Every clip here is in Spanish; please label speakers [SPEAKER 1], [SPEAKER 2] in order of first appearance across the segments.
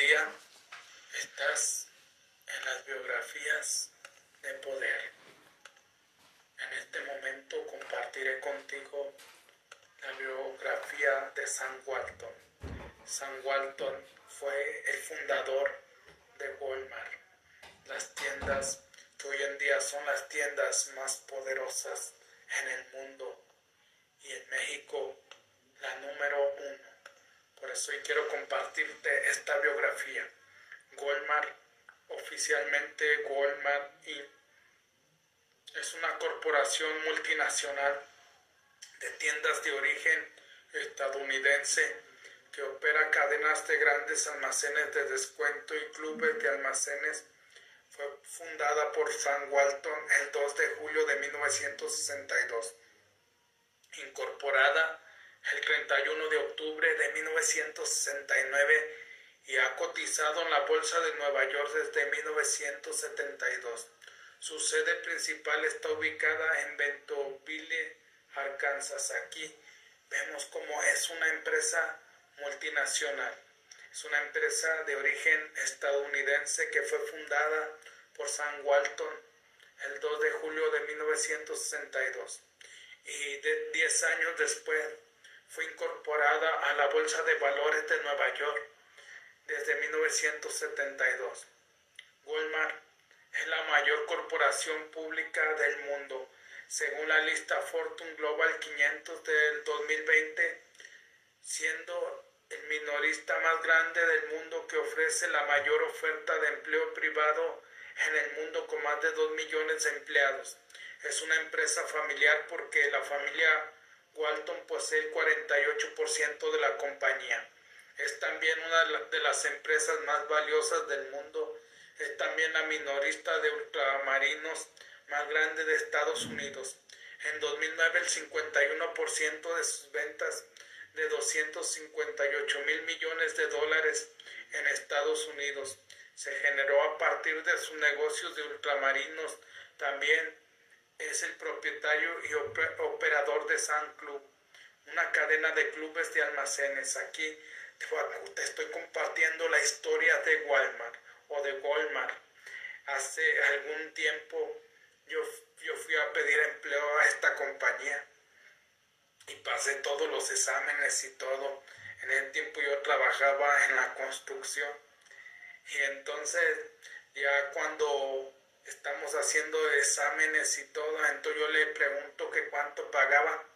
[SPEAKER 1] día estás en las biografías de poder. En este momento compartiré contigo la biografía de Sam Walton. Sam Walton fue el fundador de Walmart, las tiendas que hoy en día son las tiendas más poderosas en el mundo y en México la número uno. Por eso quiero compartirte esta biografía. Walmart, oficialmente Walmart es una corporación multinacional de tiendas de origen estadounidense que opera cadenas de grandes almacenes de descuento y clubes de almacenes. Fue fundada por Sam Walton el 2 de julio de 1962. Incorporada el 31 de octubre de 1969 y ha cotizado en la Bolsa de Nueva York desde 1972. Su sede principal está ubicada en Bentonville, Arkansas. Aquí vemos cómo es una empresa multinacional. Es una empresa de origen estadounidense que fue fundada por Sam Walton el 2 de julio de 1962 y de 10 años después fue incorporada a la Bolsa de Valores de Nueva York desde 1972. Walmart es la mayor corporación pública del mundo, según la lista Fortune Global 500 del 2020, siendo el minorista más grande del mundo que ofrece la mayor oferta de empleo privado en el mundo con más de 2 millones de empleados. Es una empresa familiar porque la familia Walton posee el 48% de la compañía. Es también una de las empresas más valiosas del mundo. Es también la minorista de ultramarinos más grande de Estados Unidos. En 2009 el 51% de sus ventas de 258 mil millones de dólares en Estados Unidos se generó a partir de sus negocios de ultramarinos. También es el propietario y operador de San Club, una cadena de clubes de almacenes. Aquí te estoy compartiendo la historia de Walmart o de Walmart. Hace algún tiempo yo, yo fui a pedir empleo a esta compañía y pasé todos los exámenes y todo. En ese tiempo yo trabajaba en la construcción y entonces ya cuando estamos haciendo exámenes y todo, entonces yo le pregunto que cuánto pagaba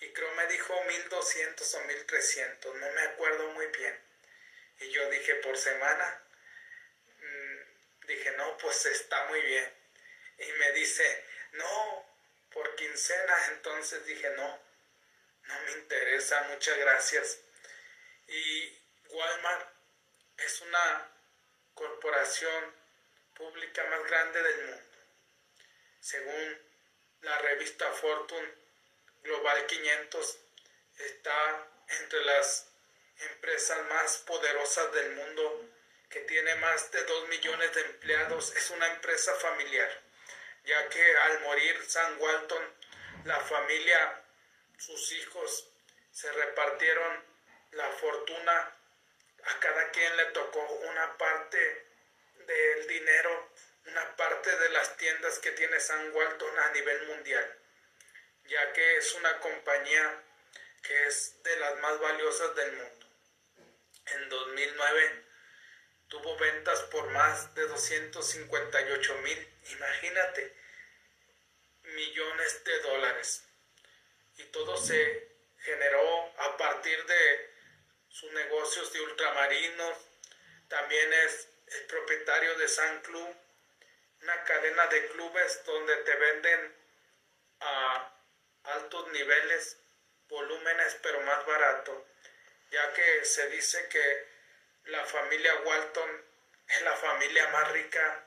[SPEAKER 1] y creo me dijo 1200 o 1300, no me acuerdo muy bien. Y yo dije, por semana, mm, dije, no, pues está muy bien. Y me dice, no, por quincena, entonces dije, no, no me interesa, muchas gracias. Y Walmart es una corporación pública más grande del mundo. Según la revista Fortune Global 500, está entre las empresas más poderosas del mundo, que tiene más de 2 millones de empleados. Es una empresa familiar, ya que al morir Sam Walton, la familia, sus hijos, se repartieron la fortuna, a cada quien le tocó una parte del dinero, una parte de las tiendas que tiene San Walton a nivel mundial, ya que es una compañía que es de las más valiosas del mundo. En 2009 tuvo ventas por más de 258 mil, imagínate, millones de dólares. Y todo se generó a partir de sus negocios de ultramarinos. También es el propietario de San Club, una cadena de clubes donde te venden a altos niveles, volúmenes, pero más barato, ya que se dice que la familia Walton es la familia más rica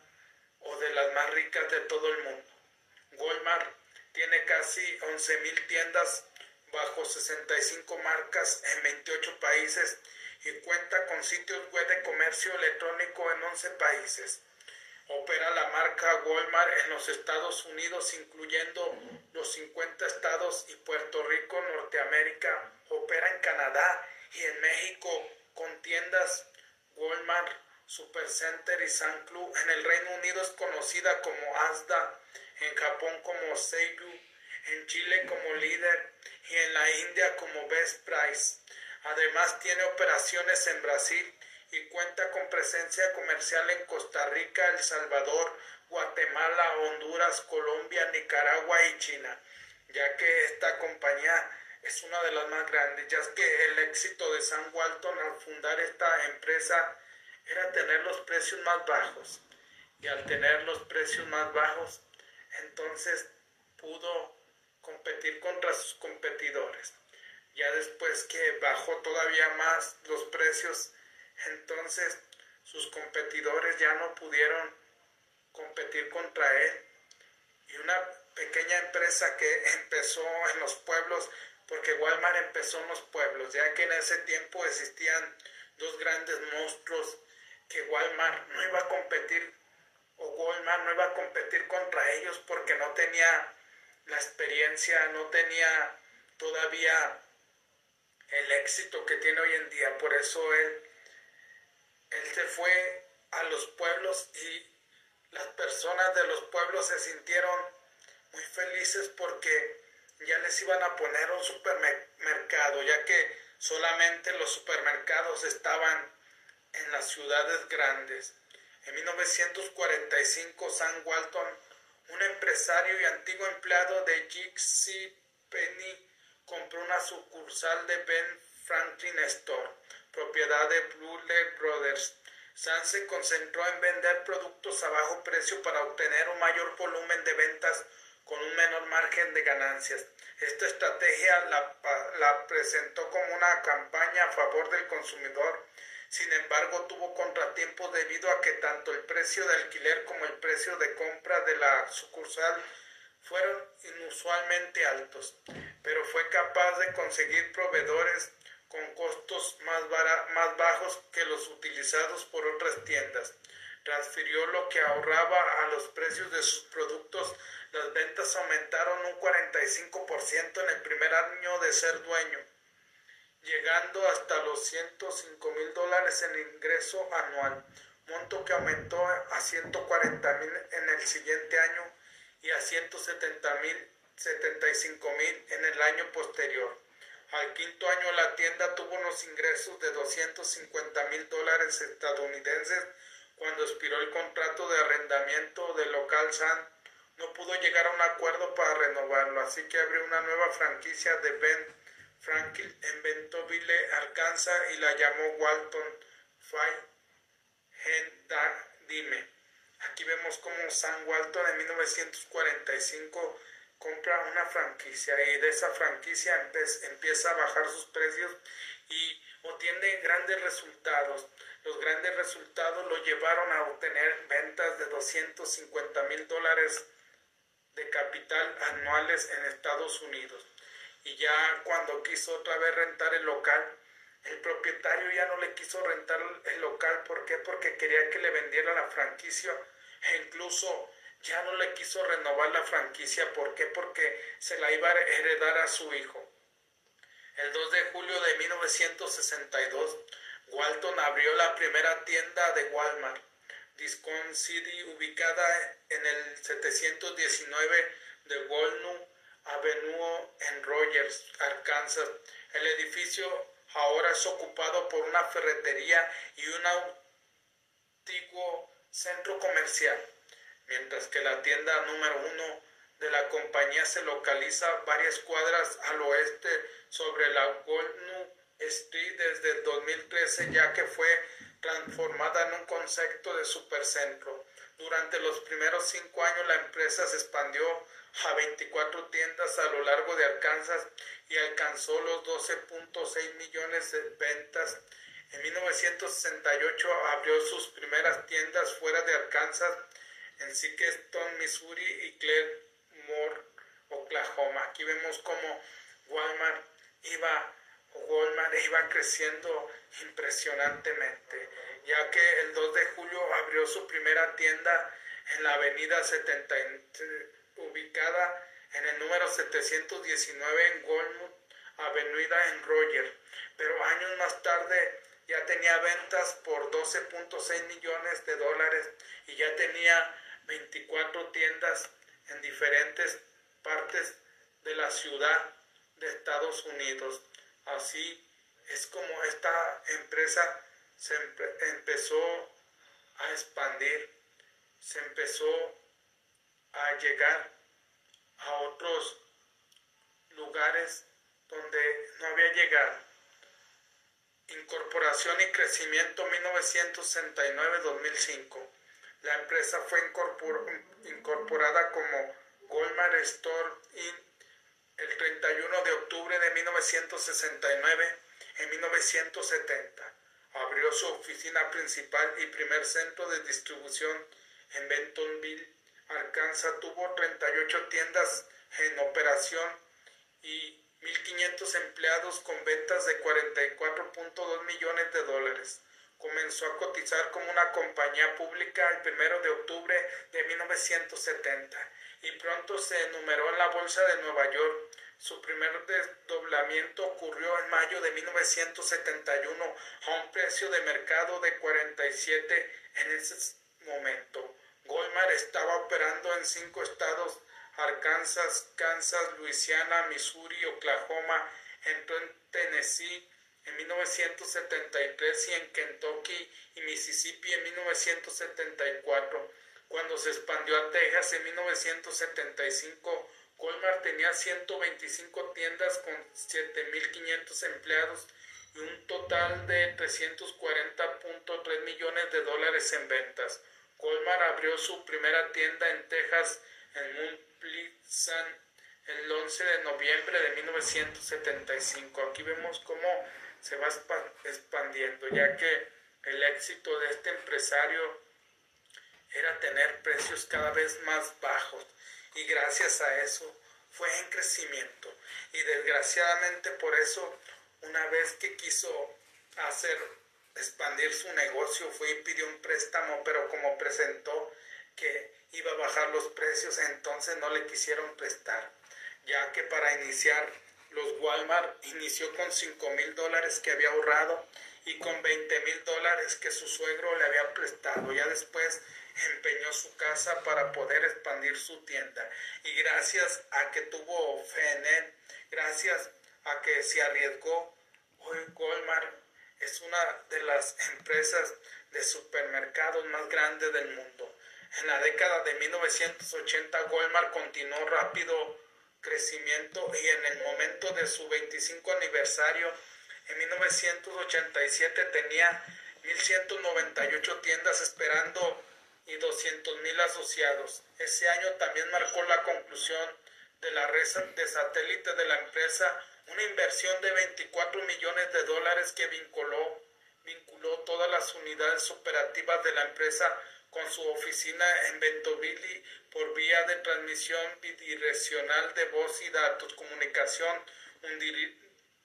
[SPEAKER 1] o de las más ricas de todo el mundo. Walmart tiene casi 11.000 tiendas bajo 65 marcas en 28 países y cuenta con sitios web de comercio electrónico en 11 países. Opera la marca Walmart en los Estados Unidos, incluyendo los 50 estados y Puerto Rico, Norteamérica. Opera en Canadá y en México con tiendas Walmart, Supercenter y San Club. En el Reino Unido es conocida como Asda, en Japón como Seibu, en Chile como Líder y en la India como Best Price. Además tiene operaciones en Brasil y cuenta con presencia comercial en Costa Rica, El Salvador, Guatemala, Honduras, Colombia, Nicaragua y China, ya que esta compañía es una de las más grandes, ya que el éxito de Sam Walton al fundar esta empresa era tener los precios más bajos. Y al tener los precios más bajos, entonces pudo competir contra sus competidores. Ya después que bajó todavía más los precios, entonces sus competidores ya no pudieron competir contra él. Y una pequeña empresa que empezó en los pueblos, porque Walmart empezó en los pueblos, ya que en ese tiempo existían dos grandes monstruos que Walmart no iba a competir o Walmart no iba a competir contra ellos porque no tenía la experiencia, no tenía todavía el éxito que tiene hoy en día. Por eso él, él se fue a los pueblos y las personas de los pueblos se sintieron muy felices porque ya les iban a poner un supermercado, ya que solamente los supermercados estaban en las ciudades grandes. En 1945, Sam Walton, un empresario y antiguo empleado de J.C. Penny, compró una sucursal de Ben Franklin Store, propiedad de Blue Brothers, San se concentró en vender productos a bajo precio para obtener un mayor volumen de ventas con un menor margen de ganancias. Esta estrategia la, la, presentó como una campaña a favor del consumidor. Sin embargo, tuvo contratiempos debido a que tanto el precio de alquiler como el precio de compra de la sucursal fueron inusualmente altos, pero fue capaz de conseguir proveedores con costos más, más bajos que los utilizados por otras tiendas. Transfirió lo que ahorraba a los precios de sus productos. Las ventas aumentaron un 45% en el primer año de ser dueño, llegando hasta los 105 mil dólares en ingreso anual, monto que aumentó a 140 mil en el siguiente año y a 170 mil 75 mil en el año posterior. Al quinto año la tienda tuvo unos ingresos de 250 mil dólares estadounidenses cuando expiró el contrato de arrendamiento del local San. No pudo llegar a un acuerdo para renovarlo, así que abrió una nueva franquicia de Ben Franklin en Bentonville, Arkansas y la llamó Walton Fine Dime. Aquí vemos como San Walton en 1945 compra una franquicia y de esa franquicia empieza a bajar sus precios y obtiene grandes resultados. Los grandes resultados lo llevaron a obtener ventas de 250 mil dólares de capital anuales en Estados Unidos. Y ya cuando quiso otra vez rentar el local, el propietario ya no le quiso rentar el local. ¿Por qué? Porque quería que le vendiera la franquicia incluso ya no le quiso renovar la franquicia. ¿Por qué? Porque se la iba a heredar a su hijo. El 2 de julio de 1962, Walton abrió la primera tienda de Walmart, Discount City, ubicada en el 719 de Walnut Avenue en Rogers, Arkansas. El edificio ahora es ocupado por una ferretería y un antiguo centro comercial mientras que la tienda número uno de la compañía se localiza varias cuadras al oeste sobre la Walnut Street desde el 2013 ya que fue transformada en un concepto de supercentro. Durante los primeros cinco años la empresa se expandió a 24 tiendas a lo largo de Arkansas y alcanzó los 12.6 millones de ventas. En 1968 abrió sus primeras tiendas fuera de Arkansas en Sikeston, Missouri y Claremore, Oklahoma. Aquí vemos cómo Walmart iba, Walmart iba creciendo impresionantemente, ya que el 2 de julio abrió su primera tienda en la avenida 70, ubicada en el número 719 en Walnut Avenida en Roger, pero años más tarde ya tenía ventas por 12.6 millones de dólares y ya tenía 24 tiendas en diferentes partes de la ciudad de Estados Unidos. Así es como esta empresa se empezó a expandir, se empezó a llegar a otros lugares donde no había llegado. Incorporación y crecimiento 1969-2005. La empresa fue incorporada como Goldman Store Inc. el 31 de octubre de 1969 en 1970. Abrió su oficina principal y primer centro de distribución en Bentonville, Arkansas. Tuvo 38 tiendas en operación y 1.500 empleados con ventas de 44.2 millones de dólares. Comenzó a cotizar como una compañía pública el 1 de octubre de 1970 y pronto se enumeró en la Bolsa de Nueva York. Su primer desdoblamiento ocurrió en mayo de 1971 a un precio de mercado de 47 en ese momento. Goldman estaba operando en cinco estados Arkansas, Kansas, Luisiana, Missouri, Oklahoma, entró en Tennessee en 1973 y en Kentucky y Mississippi en 1974. Cuando se expandió a Texas en 1975, Walmart tenía 125 tiendas con 7.500 empleados y un total de 340.3 millones de dólares en ventas. Walmart abrió su primera tienda en Texas en el 11 de noviembre de 1975. Aquí vemos cómo se va expandiendo, ya que el éxito de este empresario era tener precios cada vez más bajos y gracias a eso fue en crecimiento y desgraciadamente por eso una vez que quiso hacer expandir su negocio fue y pidió un préstamo pero como presentó que iba a bajar los precios, entonces no le quisieron prestar, ya que para iniciar los Walmart inició con 5 mil dólares que había ahorrado y con 20 mil dólares que su suegro le había prestado. Ya después empeñó su casa para poder expandir su tienda. Y gracias a que tuvo fe en él, gracias a que se arriesgó, hoy Walmart es una de las empresas de supermercados más grandes del mundo. En la década de 1980 Walmart continuó rápido crecimiento y en el momento de su 25 aniversario en 1987 tenía 1.198 tiendas esperando y 200.000 asociados. Ese año también marcó la conclusión de la red de satélite de la empresa, una inversión de 24 millones de dólares que vinculó, vinculó todas las unidades operativas de la empresa con su oficina en Bentoville por vía de transmisión bidireccional de voz y datos, comunicación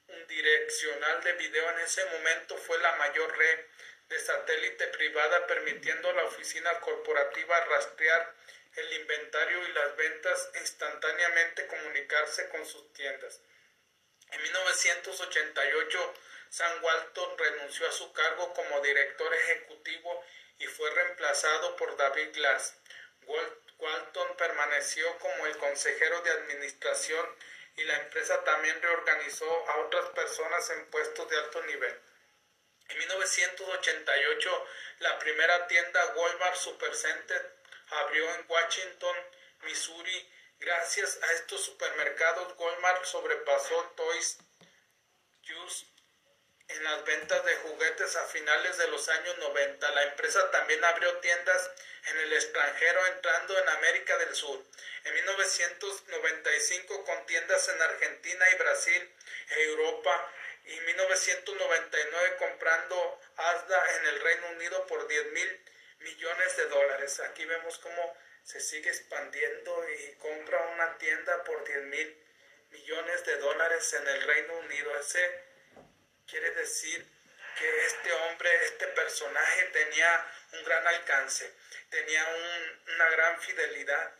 [SPEAKER 1] unidireccional de video. En ese momento fue la mayor red de satélite privada permitiendo a la oficina corporativa rastrear el inventario y las ventas instantáneamente comunicarse con sus tiendas. En 1988, Sam Walton renunció a su cargo como director ejecutivo y fue reemplazado por David Glass. Walton permaneció como el consejero de administración y la empresa también reorganizó a otras personas en puestos de alto nivel. En 1988, la primera tienda Walmart Supercenter abrió en Washington, Missouri. Gracias a estos supermercados, Walmart sobrepasó Toys Use en las ventas de juguetes a finales de los años 90. La empresa también abrió tiendas en el extranjero entrando en América del Sur. En 1995 con tiendas en Argentina y Brasil, Europa y 1999 comprando Asda en el Reino Unido por 10 mil millones de dólares. Aquí vemos cómo se sigue expandiendo y compra una tienda por 10 mil millones de dólares en el Reino Unido. Quiere decir que este hombre, este personaje tenía un gran alcance, tenía una gran fidelidad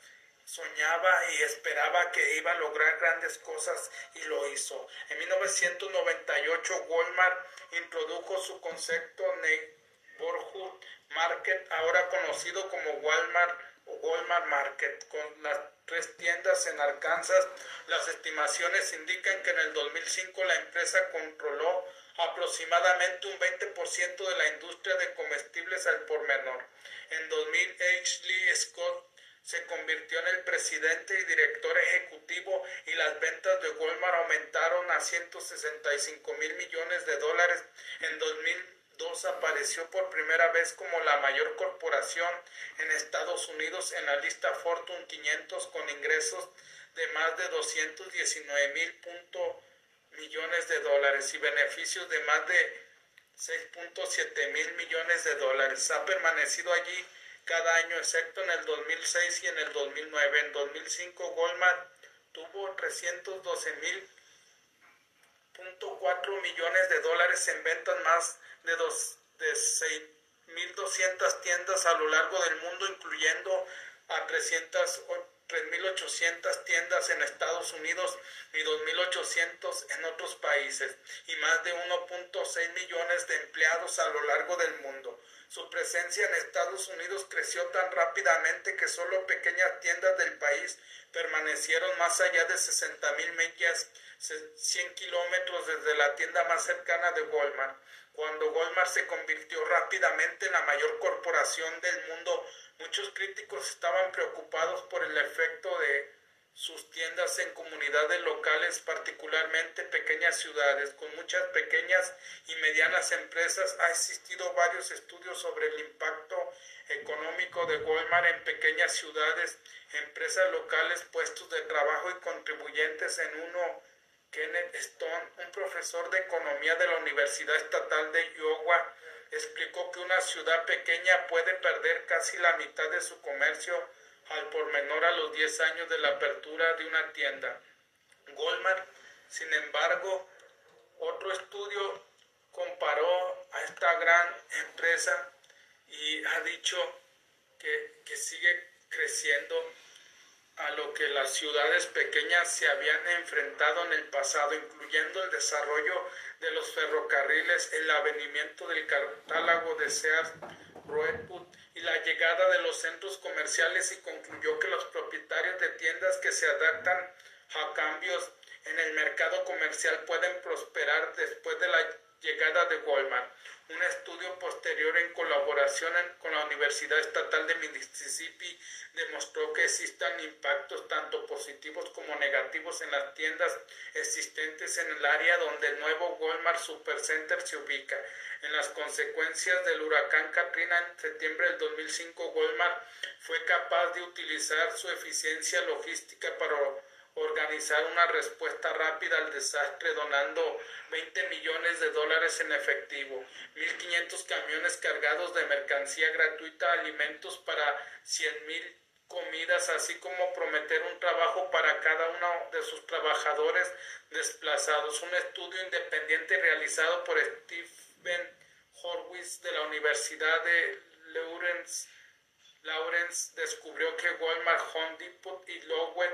[SPEAKER 1] soñaba y esperaba que iba a lograr grandes cosas y lo hizo. En 1998 Walmart introdujo su concepto Neighborhood Market, ahora conocido como Walmart Walmart Market, con las tres tiendas en Arkansas. Las estimaciones indican que en el 2005 la empresa controló aproximadamente un 20% de la industria de comestibles al por menor. En 2000, H. Lee Scott se convirtió en el presidente y director ejecutivo y las ventas de Walmart aumentaron a 165 mil millones de dólares. En 2002 apareció por primera vez como la mayor corporación en Estados Unidos en la lista Fortune 500 con ingresos de más de 219 mil millones de dólares y beneficios de más de 6.7 mil millones de dólares. Ha permanecido allí cada año, excepto en el 2006 y en el 2009. En 2005 Walmart tuvo 312 mil millones de dólares en ventas más de, dos, de 6.200 tiendas a lo largo del mundo, incluyendo a 300 3.800 tiendas en Estados Unidos y 2.800 en otros países y más de 1.6 millones de empleados a lo largo del mundo. Su presencia en Estados Unidos creció tan rápidamente que solo pequeñas tiendas del país permanecieron más allá de 60.000 millas, 100 kilómetros desde la tienda más cercana de Walmart. Cuando Walmart se convirtió rápidamente en la mayor corporación del mundo, Muchos críticos estaban preocupados por el efecto de sus tiendas en comunidades locales, particularmente pequeñas ciudades. Con muchas pequeñas y medianas empresas ha existido varios estudios sobre el impacto económico de Walmart en pequeñas ciudades, empresas locales, puestos de trabajo y contribuyentes en uno. Kenneth Stone, un profesor de economía de la Universidad Estatal de Iowa, explicó que una ciudad pequeña puede perder casi la mitad de su comercio al por menor a los 10 años de la apertura de una tienda. Walmart, sin embargo, otro estudio comparó a esta gran empresa y ha dicho que, que sigue creciendo a lo que las ciudades pequeñas se habían enfrentado en el pasado, incluyendo el desarrollo de los ferrocarriles, el avenimiento del catálogo de Sears Roebuck y la llegada de los centros comerciales y concluyó que los propietarios de tiendas que se adaptan a cambios en el mercado comercial pueden prosperar después de la llegada de Walmart. Un estudio posterior en colaboración con la Universidad Estatal de Mississippi demostró que existen impactos tanto positivos como negativos en las tiendas existentes en el área donde el nuevo Walmart Supercenter se ubica. En las consecuencias del huracán Katrina en septiembre del 2005, Walmart fue capaz de utilizar su eficiencia logística para organizar una respuesta rápida al desastre donando 20 millones de dólares en efectivo, 1.500 camiones cargados de mercancía gratuita, alimentos para 100.000 comidas, así como prometer un trabajo para cada uno de sus trabajadores desplazados. Un estudio independiente realizado por Stephen Horwitz de la Universidad de Lawrence, Lawrence descubrió que Walmart, Home Depot y Lowell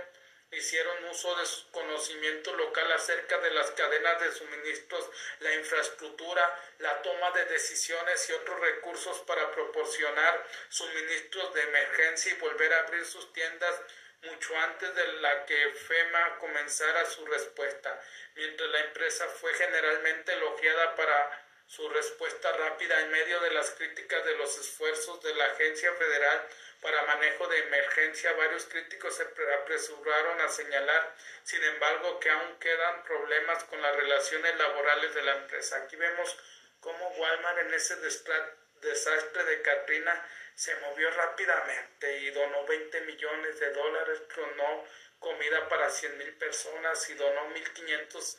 [SPEAKER 1] hicieron uso de su conocimiento local acerca de las cadenas de suministros, la infraestructura, la toma de decisiones y otros recursos para proporcionar suministros de emergencia y volver a abrir sus tiendas mucho antes de la que FEMA comenzara su respuesta, mientras la empresa fue generalmente elogiada para su respuesta rápida en medio de las críticas de los esfuerzos de la Agencia Federal para manejo de emergencia, varios críticos se apresuraron a señalar, sin embargo, que aún quedan problemas con las relaciones laborales de la empresa. Aquí vemos cómo Walmart en ese desastre de Katrina se movió rápidamente y donó 20 millones de dólares, donó comida para 100 mil personas y donó 1500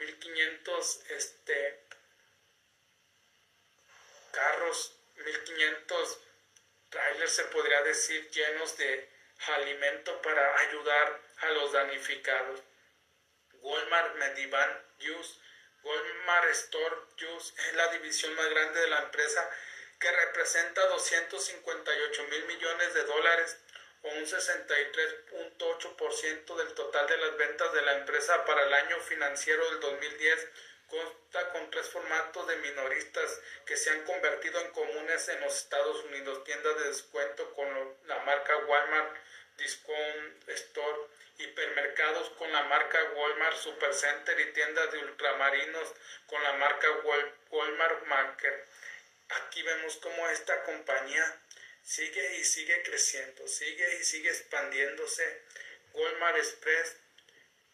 [SPEAKER 1] 1500 este carros 1500 trailers se podría decir llenos de alimento para ayudar a los damnificados. Walmart Medivan Juice, Walmart Store Juice es la división más grande de la empresa que representa 258 mil millones de dólares con un 63.8% del total de las ventas de la empresa para el año financiero del 2010 consta con tres formatos de minoristas que se han convertido en comunes en los Estados Unidos, tiendas de descuento con la marca Walmart, Discount Store, hipermercados con la marca Walmart Supercenter y tiendas de ultramarinos con la marca Walmart Market. Aquí vemos cómo esta compañía sigue y sigue creciendo, sigue y sigue expandiéndose. Walmart Express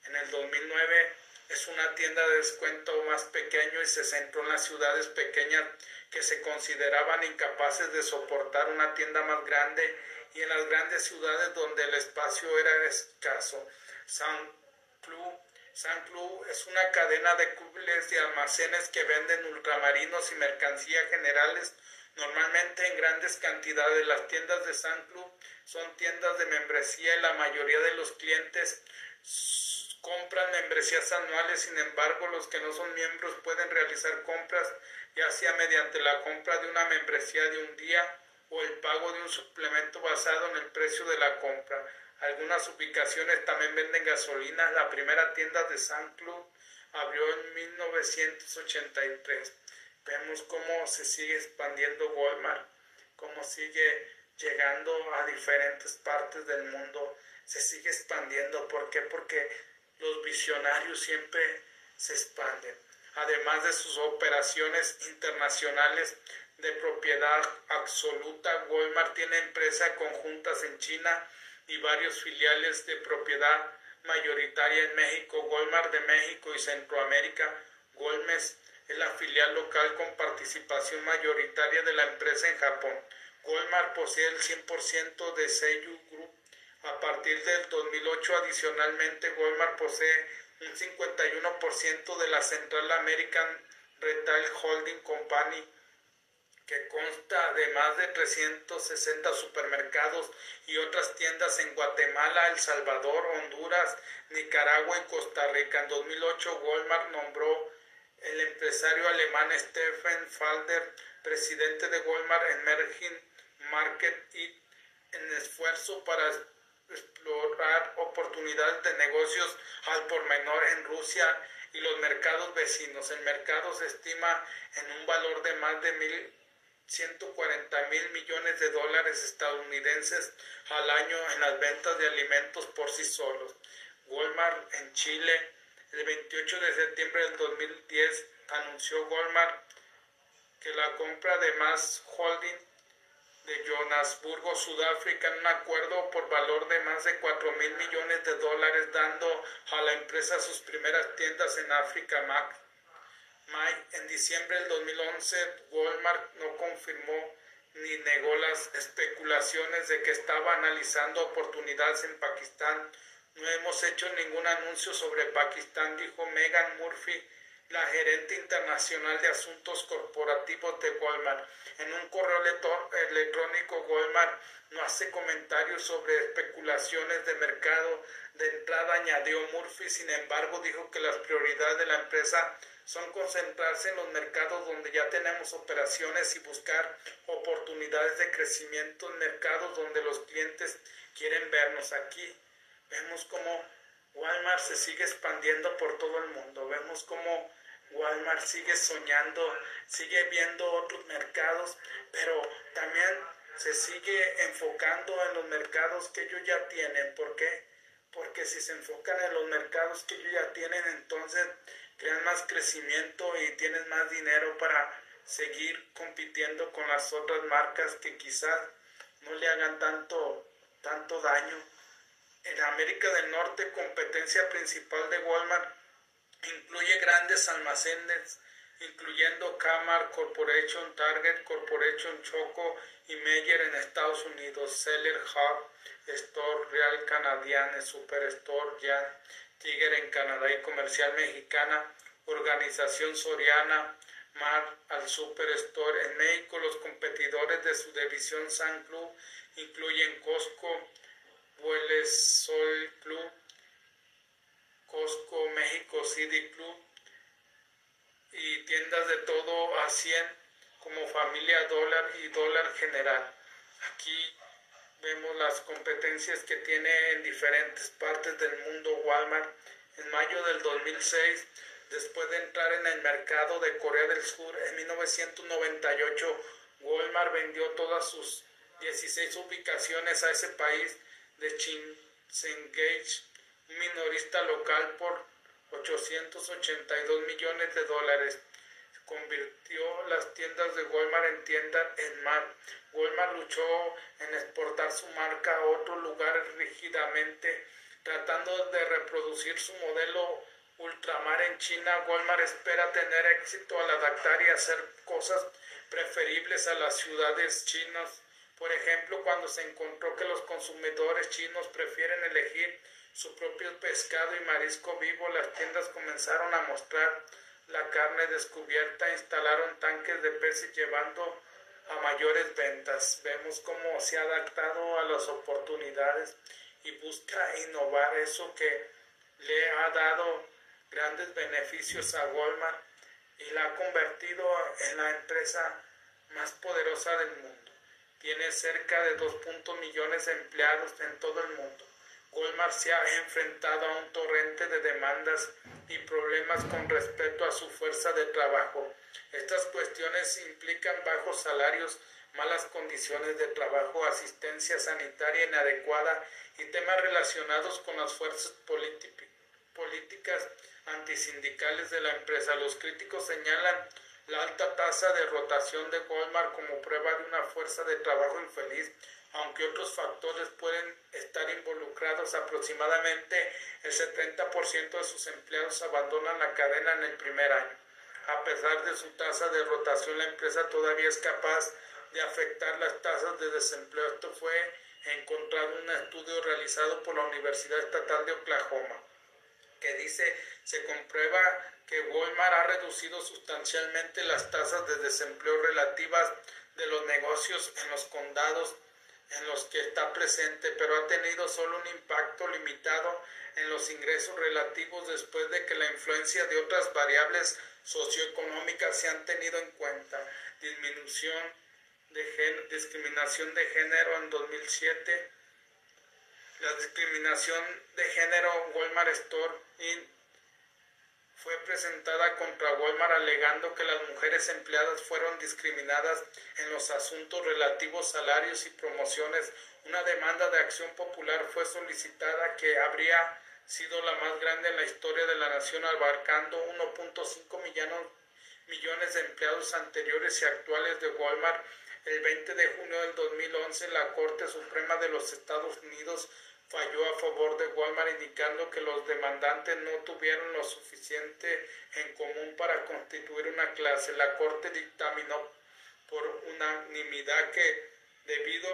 [SPEAKER 1] en el 2009 es una tienda de descuento más pequeño y se centró en las ciudades pequeñas que se consideraban incapaces de soportar una tienda más grande y en las grandes ciudades donde el espacio era escaso. San Cloud, San es una cadena de clubes de almacenes que venden ultramarinos y mercancías generales normalmente en grandes cantidades. Las tiendas de San Club son tiendas de membresía y la mayoría de los clientes compran membresías anuales, sin embargo los que no son miembros pueden realizar compras ya sea mediante la compra de una membresía de un día o el pago de un suplemento basado en el precio de la compra. Algunas ubicaciones también venden gasolina. La primera tienda de San Club abrió en 1983. Vemos cómo se sigue expandiendo Walmart, cómo sigue llegando a diferentes partes del mundo. Se sigue expandiendo. ¿Por qué? Porque los visionarios siempre se expanden. Además de sus operaciones internacionales de propiedad absoluta, Walmart tiene empresas conjuntas en China y varios filiales de propiedad mayoritaria en México, Walmart de México y Centroamérica. Walmart es la filial local con participación mayoritaria de la empresa en Japón. Walmart posee el 100% de Seiyu a partir del 2008, adicionalmente, Walmart posee un 51% de la Central American Retail Holding Company, que consta de más de 360 supermercados y otras tiendas en Guatemala, El Salvador, Honduras, Nicaragua y Costa Rica. En 2008, Walmart nombró el empresario alemán Stephen Falder presidente de Walmart Emerging Market y en esfuerzo para explorar oportunidades de negocios al por menor en Rusia y los mercados vecinos. El mercado se estima en un valor de más de mil 140 mil millones de dólares estadounidenses al año en las ventas de alimentos por sí solos. Walmart en Chile, el 28 de septiembre del 2010, anunció Walmart que la compra de Mass Holding de Johannesburgo, Sudáfrica, en un acuerdo por valor de más de 4 mil millones de dólares, dando a la empresa sus primeras tiendas en África, Mac. En diciembre del 2011, Walmart no confirmó ni negó las especulaciones de que estaba analizando oportunidades en Pakistán. No hemos hecho ningún anuncio sobre Pakistán, dijo Megan Murphy, la gerente internacional de asuntos corporativos de Walmart. En un correo electrónico, Walmart no hace comentarios sobre especulaciones de mercado. De entrada añadió Murphy, sin embargo, dijo que las prioridades de la empresa son concentrarse en los mercados donde ya tenemos operaciones y buscar oportunidades de crecimiento en mercados donde los clientes quieren vernos aquí. Vemos cómo Walmart se sigue expandiendo por todo el mundo. Vemos cómo Walmart sigue soñando, sigue viendo otros mercados, pero también se sigue enfocando en los mercados que ellos ya tienen. ¿Por qué? Porque si se enfocan en los mercados que ellos ya tienen, entonces crean más crecimiento y tienen más dinero para seguir compitiendo con las otras marcas que quizás no le hagan tanto, tanto daño en América del Norte, competencia principal de Walmart incluye grandes almacenes, incluyendo Kmart Corporation, Target Corporation, Choco y Meyer en Estados Unidos, Seller Hub, Store Real Canadian, Superstore, Jan, Tiger en Canadá y Comercial Mexicana, Organización Soriana, Mar al Superstore. En México, los competidores de su división San Club incluyen Costco, Vueles Sol Club, Costco México City Club y tiendas de todo a 100 como Familia Dólar y Dólar General. Aquí vemos las competencias que tiene en diferentes partes del mundo Walmart. En mayo del 2006, después de entrar en el mercado de Corea del Sur en 1998, Walmart vendió todas sus 16 ubicaciones a ese país de Chinchengage, un minorista local por 882 millones de dólares convirtió las tiendas de Walmart en tiendas en mar. Walmart luchó en exportar su marca a otros lugares rígidamente, tratando de reproducir su modelo ultramar en China. Walmart espera tener éxito al adaptar y hacer cosas preferibles a las ciudades chinas. Por ejemplo, cuando se encontró que los consumidores chinos prefieren elegir su propio pescado y marisco vivo, las tiendas comenzaron a mostrar la carne descubierta, instalaron tanques de peces llevando a mayores ventas. Vemos cómo se ha adaptado a las oportunidades y busca innovar eso que le ha dado grandes beneficios a Walmart y la ha convertido en la empresa más poderosa del mundo. Tiene cerca de 2.0 millones de empleados en todo el mundo. Walmart se ha enfrentado a un torrente de demandas y problemas con respecto a su fuerza de trabajo. Estas cuestiones implican bajos salarios, malas condiciones de trabajo, asistencia sanitaria inadecuada y temas relacionados con las fuerzas políticas antisindicales de la empresa. Los críticos señalan la alta tasa de rotación de Walmart como prueba de una fuerza de trabajo infeliz aunque otros factores pueden estar involucrados, aproximadamente el 70% de sus empleados abandonan la cadena en el primer año. A pesar de su tasa de rotación, la empresa todavía es capaz de afectar las tasas de desempleo. Esto fue encontrado en un estudio realizado por la Universidad Estatal de Oklahoma, que dice se comprueba que Walmart ha reducido sustancialmente las tasas de desempleo relativas de los negocios en los condados en los que está presente, pero ha tenido solo un impacto limitado en los ingresos relativos después de que la influencia de otras variables socioeconómicas se han tenido en cuenta. Disminución de discriminación de género en 2007, la discriminación de género Walmart Store fue presentada contra Walmart alegando que las mujeres empleadas fueron discriminadas en los asuntos relativos salarios y promociones. Una demanda de acción popular fue solicitada que habría sido la más grande en la historia de la nación, abarcando 1.5 millones de empleados anteriores y actuales de Walmart. El 20 de junio del 2011, la Corte Suprema de los Estados Unidos falló a favor de Walmart indicando que los demandantes no tuvieron lo suficiente en común para constituir una clase. La Corte dictaminó por unanimidad que debido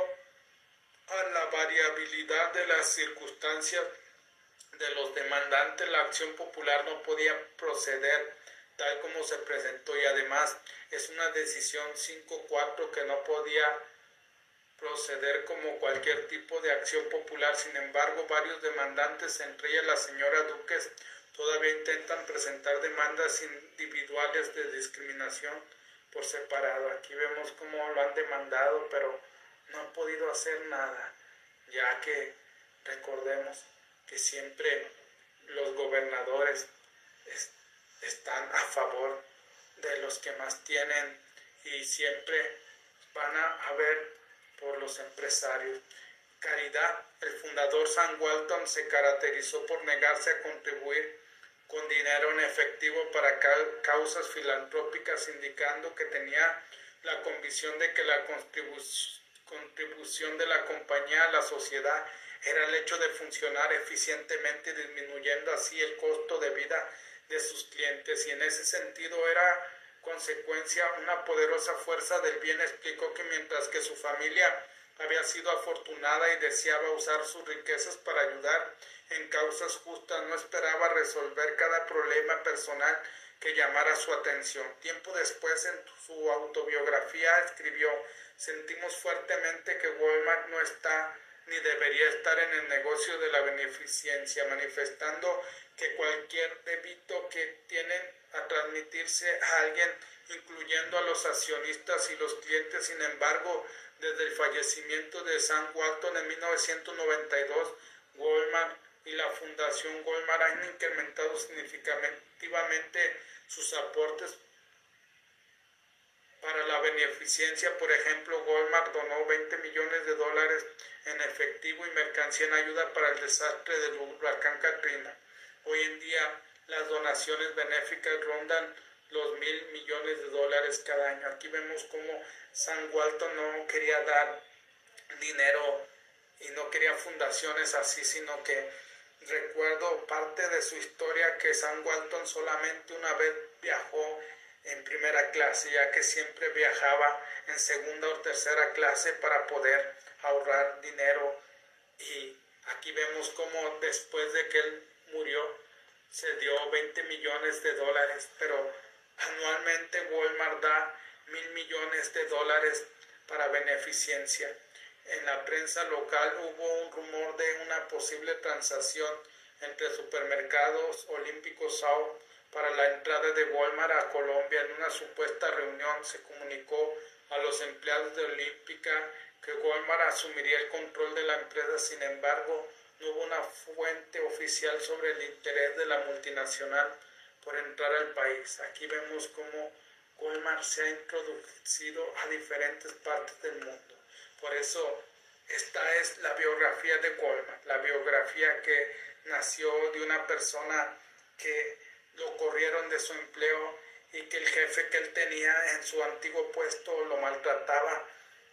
[SPEAKER 1] a la variabilidad de las circunstancias de los demandantes, la acción popular no podía proceder tal como se presentó y además es una decisión 5-4 que no podía proceder como cualquier tipo de acción popular. Sin embargo, varios demandantes, entre ellas la señora Duques, todavía intentan presentar demandas individuales de discriminación por separado. Aquí vemos cómo lo han demandado, pero no han podido hacer nada, ya que recordemos que siempre los gobernadores están a favor de los que más tienen y siempre van a haber por los empresarios. Caridad, el fundador Sam Walton se caracterizó por negarse a contribuir con dinero en efectivo para causas filantrópicas, indicando que tenía la convicción de que la contribución de la compañía a la sociedad era el hecho de funcionar eficientemente, disminuyendo así el costo de vida de sus clientes y en ese sentido era consecuencia, una poderosa fuerza del bien explicó que mientras que su familia había sido afortunada y deseaba usar sus riquezas para ayudar en causas justas, no esperaba resolver cada problema personal que llamara su atención. Tiempo después, en su autobiografía, escribió, sentimos fuertemente que Walmart no está ni debería estar en el negocio de la beneficencia, manifestando que cualquier débito que tienen a transmitirse a alguien incluyendo a los accionistas y los clientes. Sin embargo, desde el fallecimiento de Sam Walton en 1992, Walmart y la Fundación Walmart han incrementado significativamente sus aportes para la beneficencia. Por ejemplo, Walmart donó 20 millones de dólares en efectivo y mercancía en ayuda para el desastre del huracán Katrina. Hoy en día las donaciones benéficas rondan los mil millones de dólares cada año. Aquí vemos cómo San Walton no quería dar dinero y no quería fundaciones así, sino que recuerdo parte de su historia que San Walton solamente una vez viajó en primera clase, ya que siempre viajaba en segunda o tercera clase para poder ahorrar dinero. Y aquí vemos cómo después de que él murió, se dio 20 millones de dólares, pero anualmente Walmart da mil millones de dólares para beneficencia. En la prensa local hubo un rumor de una posible transacción entre supermercados olímpicos South para la entrada de Walmart a Colombia. En una supuesta reunión se comunicó a los empleados de Olímpica que Walmart asumiría el control de la empresa. Sin embargo, no hubo una fuente oficial sobre el interés de la multinacional por entrar al país. Aquí vemos cómo Walmart se ha introducido a diferentes partes del mundo. Por eso, esta es la biografía de Walmart, la biografía que nació de una persona que lo corrieron de su empleo y que el jefe que él tenía en su antiguo puesto lo maltrataba,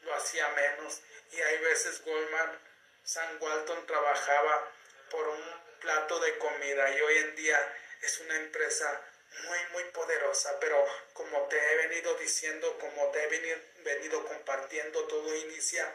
[SPEAKER 1] lo hacía menos. Y hay veces Goldman, San Walton trabajaba por un plato de comida y hoy en día es una empresa muy, muy poderosa, pero como te he venido diciendo, como te he venido compartiendo, todo inicia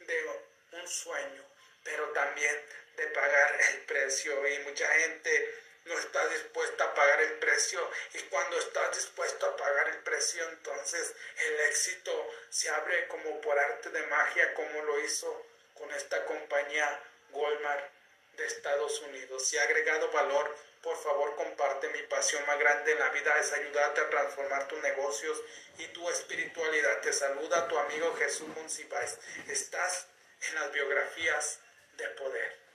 [SPEAKER 1] de un sueño, pero también de pagar el precio. Y mucha gente no está dispuesta a pagar el precio y cuando estás dispuesto a pagar el precio entonces el éxito se abre como por arte de magia como lo hizo con esta compañía Walmart de Estados Unidos. Si ha agregado valor, por favor comparte mi pasión más grande en la vida es ayudarte a transformar tus negocios y tu espiritualidad. Te saluda tu amigo Jesús Monsiváis. Estás en las biografías de poder.